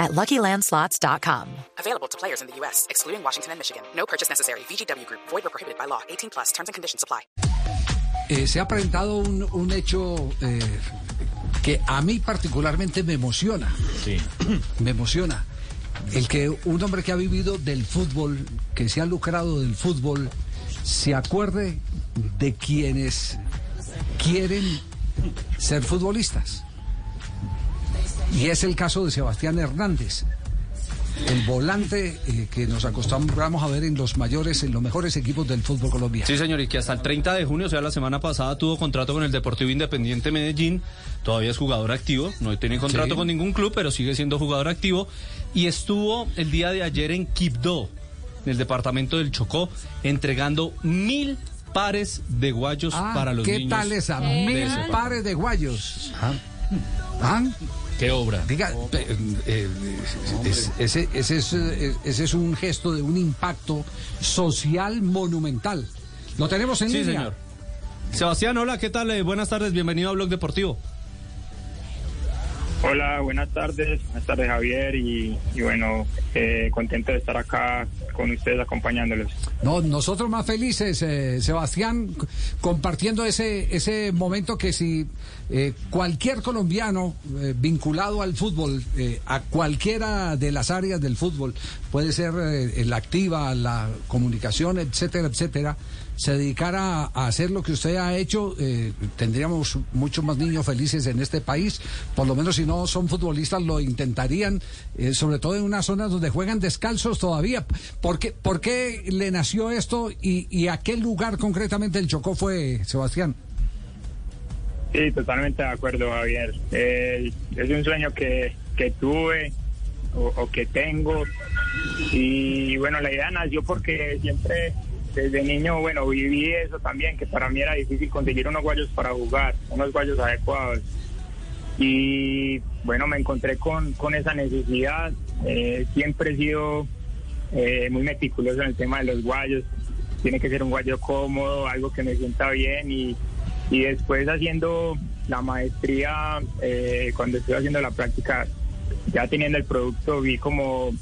at LuckyLandSlots.com. Available to players in the U.S., excluding Washington and Michigan. No purchase necessary. VGW Group. Void or prohibited by law. 18 plus. Terms and conditions apply. Eh, se ha presentado un, un hecho eh, que a mí particularmente me emociona. Sí. Me emociona. El que un hombre que ha vivido del fútbol, que se ha lucrado del fútbol, se acuerde de quienes quieren ser futbolistas. Y es el caso de Sebastián Hernández, el volante eh, que nos acostumbramos a ver en los mayores, en los mejores equipos del fútbol colombiano. Sí, señor, y que hasta el 30 de junio, o sea, la semana pasada, tuvo contrato con el Deportivo Independiente Medellín. Todavía es jugador activo, no tiene contrato Sí. con ningún club, pero sigue siendo jugador activo. Y estuvo el día de ayer en Quibdó, en el departamento del Chocó, entregando mil pares de guayos Ah, para los ¿Qué niños. tal esa? Mil pares de guayos. ¿Ah? ¿Qué obra? Diga, pe- eh, es- ese, ese es, ese es un gesto de un impacto social monumental. Lo tenemos en Sí, línea. señor. Sebastián, hola, ¿qué tal? Eh, buenas tardes, bienvenido a Blog Deportivo. Hola, buenas tardes. Buenas tardes, Javier. Y, bueno, eh, contento de estar acá con ustedes acompañándolos. No, nosotros más felices, eh, Sebastián, compartiendo ese, ese momento que si eh, cualquier colombiano eh, vinculado al fútbol, eh, a cualquiera de las áreas del fútbol, puede ser eh, la activa, la comunicación, etcétera, etcétera, se dedicara a, hacer lo que usted ha hecho, eh, tendríamos muchos más niños felices en este país. Por lo menos si no son futbolistas, lo intentarían, eh, sobre todo en unas zonas donde juegan descalzos todavía. ¿Por qué, por qué le nació esto y, y a qué lugar concretamente el Chocó fue, Sebastián? Sí, totalmente de acuerdo, Javier. Es un sueño que, que tuve o, o que tengo. Y bueno, la idea nació porque siempre desde niño, bueno, viví eso también, que para mí era difícil conseguir unos guayos para jugar, unos guayos adecuados. Y bueno, me encontré con, con esa necesidad. Eh, siempre he sido eh, muy meticuloso en el tema de los guayos. Tiene que ser un guayo cómodo, algo que me sienta bien y, y después haciendo la maestría, eh, cuando estuve haciendo la práctica, ya teniendo el producto, vi como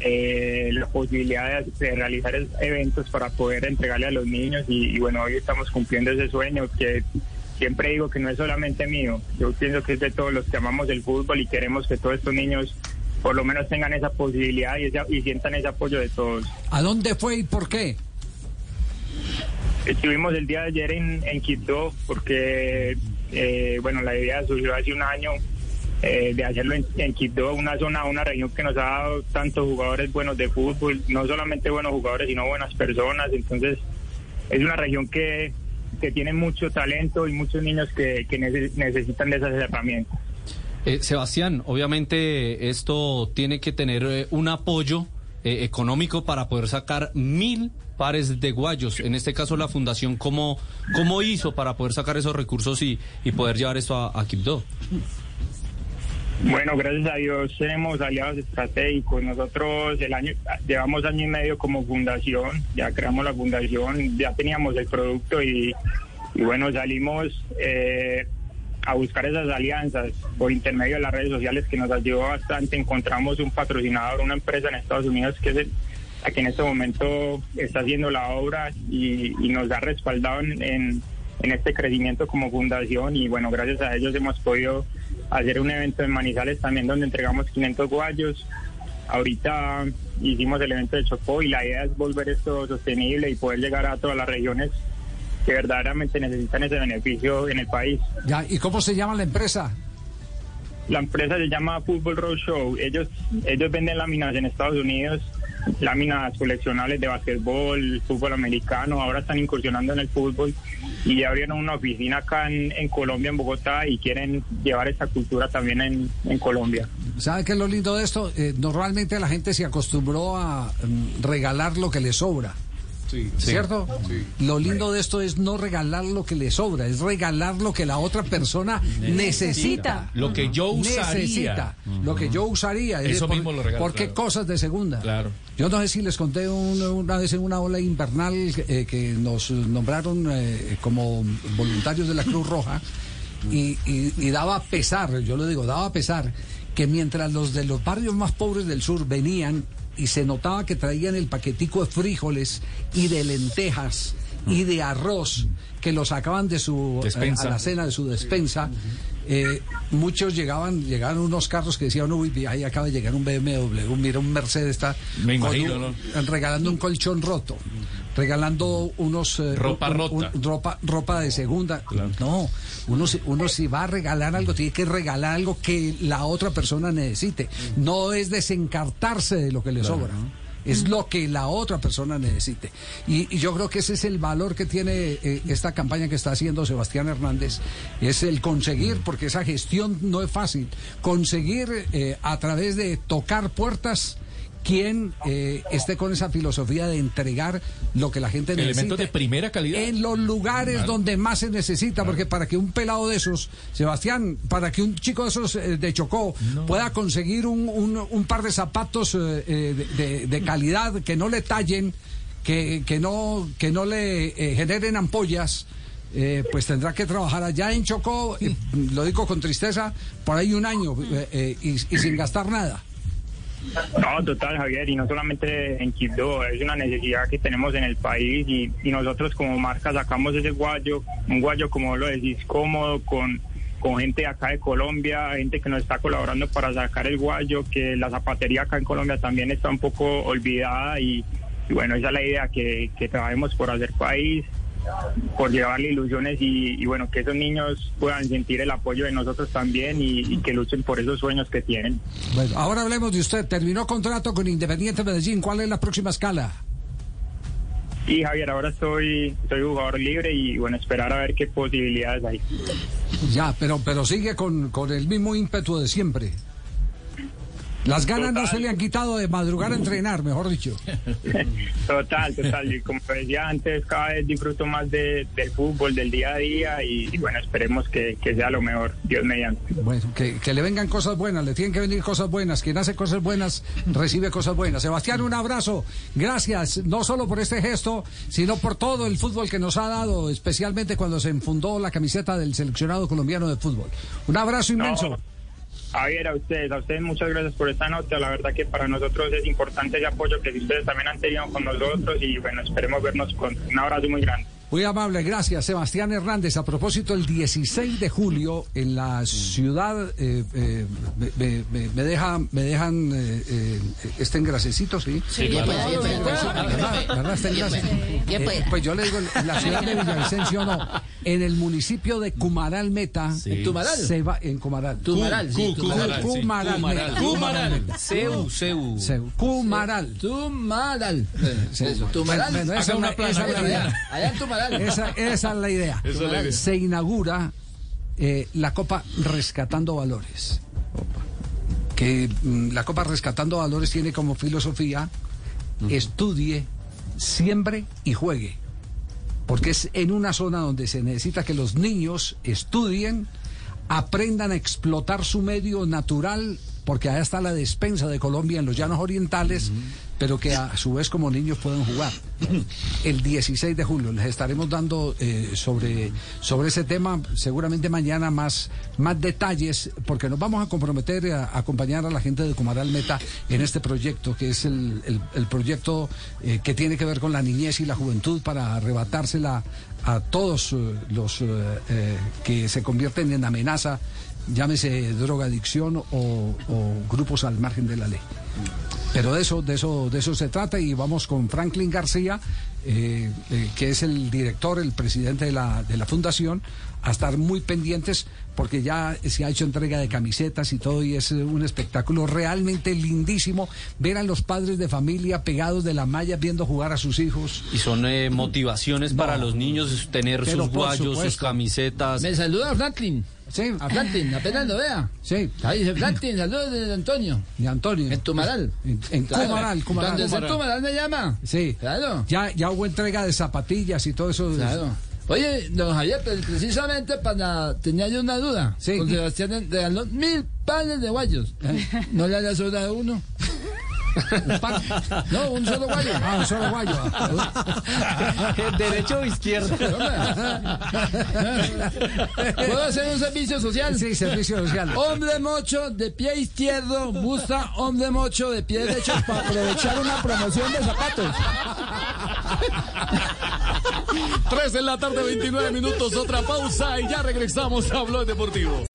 eh, la posibilidad de, de realizar eventos para poder entregarle a los niños y, y bueno, hoy estamos cumpliendo ese sueño que siempre digo que no es solamente mío, yo pienso que es de todos los que amamos el fútbol y queremos que todos estos niños por lo menos tengan esa posibilidad y, esa- y sientan ese apoyo de todos. ¿A dónde fue y por qué? Estuvimos el día de ayer en, en Quito porque, eh, bueno, la idea surgió hace un año eh, de hacerlo en, en Quito, una zona, una región que nos ha dado tantos jugadores buenos de fútbol, no solamente buenos jugadores, sino buenas personas. Entonces, es una región que, que tiene mucho talento y muchos niños que, que nece- necesitan de esas herramientas. Eh, Sebastián, obviamente esto tiene que tener eh, un apoyo eh, económico para poder sacar mil pares de guayos. En este caso, la fundación, ¿cómo, cómo hizo para poder sacar esos recursos y, y poder llevar esto a, a Quibdó? Bueno, gracias a Dios tenemos aliados estratégicos. Nosotros el año llevamos año y medio como fundación, ya creamos la fundación, ya teníamos el producto y, y bueno, salimos eh, a buscar esas alianzas por intermedio de las redes sociales que nos ayudó bastante. Encontramos un patrocinador, una empresa en Estados Unidos que es el, la que en este momento está haciendo la obra y, nos ha respaldado en, en este crecimiento como fundación y bueno, gracias a ellos hemos podido hacer un evento en Manizales también donde entregamos 500 guayos. Ahorita hicimos el evento de Chocó y la idea es volver esto sostenible y poder llegar a todas las regiones que verdaderamente necesitan ese beneficio en el país. Ya, ¿Y cómo se llama la empresa? La empresa se llama Football Roadshow. Ellos, ellos venden láminas en Estados Unidos, láminas coleccionables de basquetbol, fútbol americano. Ahora están incursionando en el fútbol y ya abrieron una oficina acá en, Colombia, en Bogotá, y quieren llevar esta cultura también en, en Colombia. ¿Sabe qué es lo lindo de esto? Eh, normalmente la gente se acostumbró a mm, regalar lo que le sobra. ¿Cierto? Lo lindo de esto es no regalar lo que le sobra, es regalar lo que la otra persona necesita. Lo que yo usaría. Necesita, lo que yo usaría. Es Eso por- mismo lo regalo, Porque claro. cosas de segunda. Claro. Yo no sé si les conté un- una vez en una ola invernal eh, que nos nombraron eh, como voluntarios de la Cruz Roja y, y- y daba pesar, yo lo digo, daba pesar que mientras los de los barrios más pobres del sur venían y se notaba que traían el paquetico de frijoles y de lentejas y de arroz que lo sacaban de su eh, Despensa. a la cena de su despensa. eh, muchos llegaban, llegaban unos carros que decían, uy, ahí acaba de llegar un BMW, mira un Mercedes está Me con imagino, un- regalando un colchón roto, regalando unos eh, Ropa un- rota. un- ropa, ropa de segunda. No, uno si, uno si va a regalar algo, tiene que regalar algo que la otra persona necesite. No es desencartarse de lo que le sobra. Es lo que la otra persona necesite. Y, y yo creo que ese es el valor que tiene eh, esta campaña que está haciendo Sebastián Hernández. Es el conseguir, porque esa gestión no es fácil, conseguir eh, a través de tocar puertas quien eh, esté con esa filosofía de entregar lo que la gente necesita. Elementos de primera calidad. En los lugares donde más se necesita, porque para que un pelado de esos, Sebastián, para que un chico de esos eh, de Chocó pueda conseguir un, un- un par de zapatos eh, eh, de, de- de calidad que no le tallen, que, que no, que no le eh, generen ampollas. eh, pues tendrá que trabajar allá en Chocó, eh, lo digo con tristeza, por ahí un año y, y sin gastar nada. No, total, Javier, y no solamente en Quibdó, es una necesidad que tenemos en el país y, nosotros como marca sacamos ese guayo, un guayo, como lo decís, cómodo, con, con gente acá de Colombia, gente que nos está colaborando para sacar el guayo, que la zapatería acá en Colombia también está un poco olvidada y, y bueno, esa es la idea, que, que trabajemos por hacer país, por llevarle ilusiones y, y bueno, que esos niños puedan sentir el apoyo de nosotros también y- y que luchen por esos sueños que tienen. Bueno, ahora hablemos de usted. Terminó contrato con Independiente Medellín. ¿Cuál es la próxima escala? Y Javier, ahora soy, soy jugador libre y bueno, esperar a ver qué posibilidades hay. Ya, pero, pero sigue con, con el mismo ímpetu de siempre. Las ganas no se le han quitado de madrugar a entrenar, mejor dicho. Total, total. Y como decía antes, cada vez disfruto más de- del fútbol, del día a día y, y bueno, esperemos que, que sea lo mejor, Dios mediante. Bueno, que, que le vengan cosas buenas, le tienen que venir cosas buenas. Quien hace cosas buenas recibe cosas buenas. Sebastián, un abrazo. Gracias, no solo por este gesto, sino por todo el fútbol que nos ha dado, especialmente cuando se enfundó la camiseta del seleccionado colombiano de fútbol. Un abrazo inmenso. No, Javier, a ustedes, a ustedes muchas gracias por esta nota. La verdad que para nosotros es importante ese apoyo que ustedes también han tenido con nosotros y bueno, esperemos vernos con un abrazo muy grande. Muy amable, gracias. Sebastián Hernández, a propósito, el 16 de julio en la ciudad, eh, eh, me, me- me- deja, me dejan eh, eh, este engrasecito, ¿sí? Sí, bien pueda, bien pueda. ¿Verdad? ¿Verdad? Este engrase. Eh, pueda. pues yo le digo, la ciudad de Villavicencio no, en el municipio de Cumaral Meta. ¿En Tumaral? Se va, en Cumaral. Tumaral, sí. Cumaral. Cumaral, Cumaral. Seu. Se- Cumaral. Tumaral. Tumaral. Bueno, esa es una la- idea. Allá en Tumaral. Esa, esa es la idea. Esa es la idea. Se inaugura eh, la Copa Rescatando Valores. Que mm, la Copa Rescatando Valores tiene como filosofía estudie, siembre y juegue. Porque es en una zona donde se necesita que los niños estudien, aprendan a explotar su medio natural, porque allá está la despensa de Colombia en los llanos orientales, pero que a su vez como niños pueden jugar. El 16 de julio les estaremos dando eh, sobre, sobre ese tema, seguramente mañana más, más detalles, porque nos vamos a comprometer a, a acompañar a la gente de Comaral Meta en este proyecto, que es el, el- el proyecto eh, que tiene que ver con la niñez y la juventud para arrebatársela a todos eh, los que se convierten en amenaza, llámese drogadicción o, o grupos al margen de la ley. Pero de eso, de eso, de eso se trata y vamos con Franklin García, eh, eh, que es el director, el presidente de la, de la fundación, a estar muy pendientes porque ya se ha hecho entrega de camisetas y todo y es un espectáculo realmente lindísimo ver a los padres de familia pegados de la malla viendo jugar a sus hijos. Y son eh, motivaciones para los niños tener sus guayos, sus camisetas. Me saluda Franklin. Sí. A Franklin, apenas lo vea. Sí. Ahí dice Franklin, saludos de Antonio. De Antonio. En Tumaral. En, en Claro. Cumaral, Cumaral. Donde sea Tumaral me llama. Sí. Claro. Ya, ya hubo entrega de zapatillas y todo eso. Claro. Oye, don Javier, precisamente para tenía yo una duda. Sí. Con Sebastián regaló mil panes de guayos. ¿No le hará sobrado uno? Un pan. No, un solo guayo. Ah, un solo guayo. Derecho o izquierda. ¿Puedo hacer un servicio social? Sí, servicio social. Hombre mocho de pie izquierdo busca hombre mocho de pie derecho para aprovechar una promoción de zapatos. 3 en la tarde, 29 minutos, otra pausa y ya regresamos a Blog Deportivo.